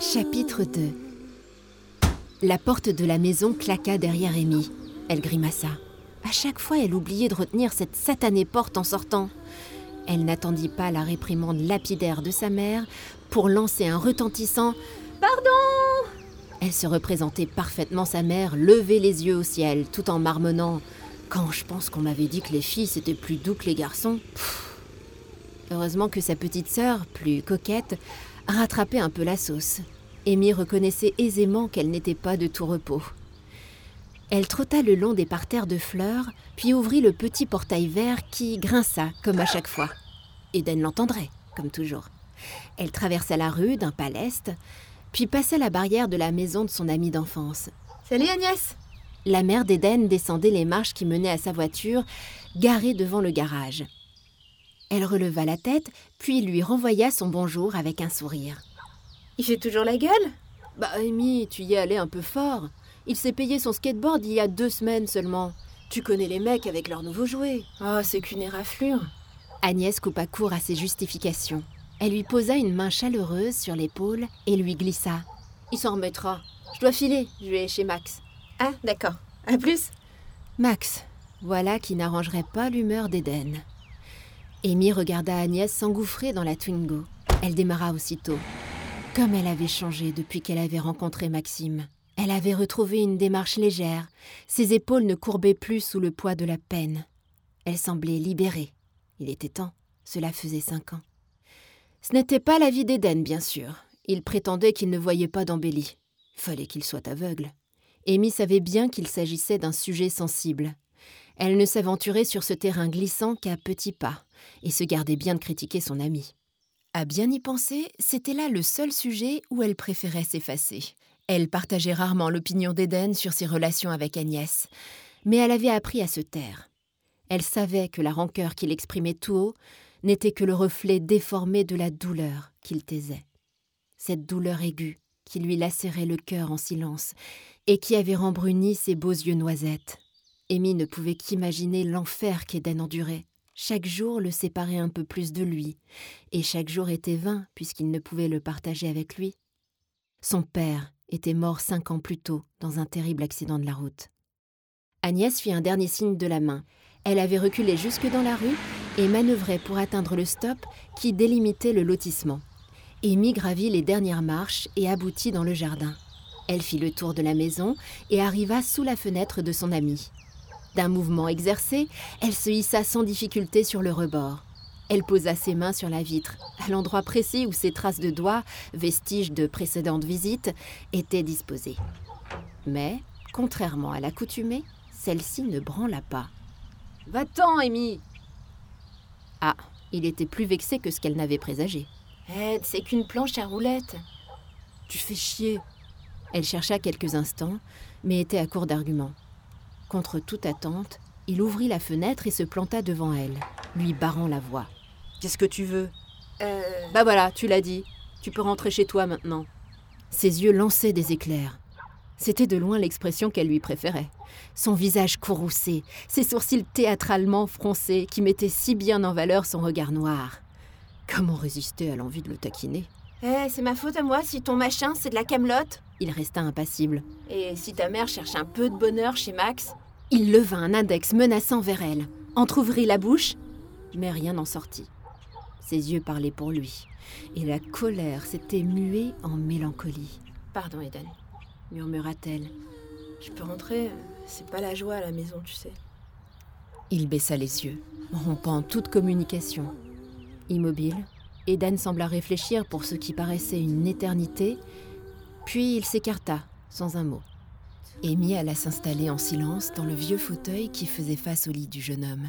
Chapitre 2 La porte de la maison claqua derrière Amy. Elle grimaça. À chaque fois, elle oubliait de retenir cette satanée porte en sortant. Elle n'attendit pas la réprimande lapidaire de sa mère pour lancer un retentissant Pardon Elle se représentait parfaitement sa mère lever les yeux au ciel tout en marmonnant Quand je pense qu'on m'avait dit que les filles c'était plus doux que les garçons. Heureusement que sa petite sœur, plus coquette, rattrapait un peu la sauce. Amy reconnaissait aisément qu'elle n'était pas de tout repos. Elle trotta le long des parterres de fleurs, puis ouvrit le petit portail vert qui grinça comme à chaque fois. Eden l'entendrait, comme toujours. Elle traversa la rue d'un pas leste, puis passa la barrière de la maison de son amie d'enfance. Salut Agnès La mère d'Eden descendait les marches qui menaient à sa voiture, garée devant le garage. Elle releva la tête, puis lui renvoya son bonjour avec un sourire. Il fait toujours la gueule? Bah, Amy, tu y es allé un peu fort. Il s'est payé son skateboard il y a deux semaines seulement. Tu connais les mecs avec leurs nouveaux jouets. Oh, c'est qu'une éraflure. Agnès coupa court à ses justifications. Elle lui posa une main chaleureuse sur l'épaule et lui glissa. Il s'en remettra. Je dois filer, je vais chez Max. Ah, d'accord. À plus. Max, voilà qui n'arrangerait pas l'humeur d'Eden. Amy regarda Agnès s'engouffrer dans la Twingo. Elle démarra aussitôt. Comme elle avait changé depuis qu'elle avait rencontré Maxime. Elle avait retrouvé une démarche légère. Ses épaules ne courbaient plus sous le poids de la peine. Elle semblait libérée. Il était temps. Cela faisait cinq ans. Ce n'était pas la vie d'Éden, bien sûr. Il prétendait qu'il ne voyait pas d'embellie. Fallait qu'il soit aveugle. Amy savait bien qu'il s'agissait d'un sujet sensible. Elle ne s'aventurait sur ce terrain glissant qu'à petits pas, et se gardait bien de critiquer son ami. À bien y penser, c'était là le seul sujet où elle préférait s'effacer. Elle partageait rarement l'opinion d'Éden sur ses relations avec Agnès, mais elle avait appris à se taire. Elle savait que la rancœur qu'il exprimait tout haut n'était que le reflet déformé de la douleur qu'il taisait. Cette douleur aiguë qui lui lacérait le cœur en silence et qui avait rembruni ses beaux yeux noisettes. Amy ne pouvait qu'imaginer l'enfer qu'Eden endurait. Chaque jour le séparait un peu plus de lui, et chaque jour était vain puisqu'il ne pouvait le partager avec lui. Son père était mort cinq ans plus tôt dans un terrible accident de la route. Agnès fit un dernier signe de la main. Elle avait reculé jusque dans la rue et manœuvrait pour atteindre le stop qui délimitait le lotissement. Amy gravit les dernières marches et aboutit dans le jardin. Elle fit le tour de la maison et arriva sous la fenêtre de son amie. D'un mouvement exercé, elle se hissa sans difficulté sur le rebord. Elle posa ses mains sur la vitre, à l'endroit précis où ses traces de doigts, vestiges de précédentes visites, étaient disposées. Mais, contrairement à l'accoutumée, celle-ci ne branla pas. Va-t'en, Amy Ah, il était plus vexé que ce qu'elle n'avait présagé. Ed, c'est qu'une planche à roulettes. Tu fais chier. Elle chercha quelques instants, mais était à court d'arguments. Contre toute attente, il ouvrit la fenêtre et se planta devant elle, lui barrant la voix. Qu'est-ce que tu veux? Euh. Bah voilà, tu l'as dit. Tu peux rentrer chez toi maintenant. Ses yeux lançaient des éclairs. C'était de loin l'expression qu'elle lui préférait. Son visage courroucé, ses sourcils théâtralement froncés qui mettaient si bien en valeur son regard noir. Comment résister à l'envie de le taquiner? Eh, c'est ma faute à moi si ton machin c'est de la camelote. Il resta impassible. Et si ta mère cherche un peu de bonheur chez Max Il leva un index menaçant vers elle, entr'ouvrit la bouche, mais rien n'en sortit. Ses yeux parlaient pour lui, et la colère s'était muée en mélancolie. Pardon, Eden. Murmura-t-elle. Je peux rentrer C'est pas la joie à la maison, tu sais. Il baissa les yeux, rompant toute communication. Immobile, Eden sembla réfléchir pour ce qui paraissait une éternité, puis il s'écarta, sans un mot. Amy alla s'installer en silence dans le vieux fauteuil qui faisait face au lit du jeune homme.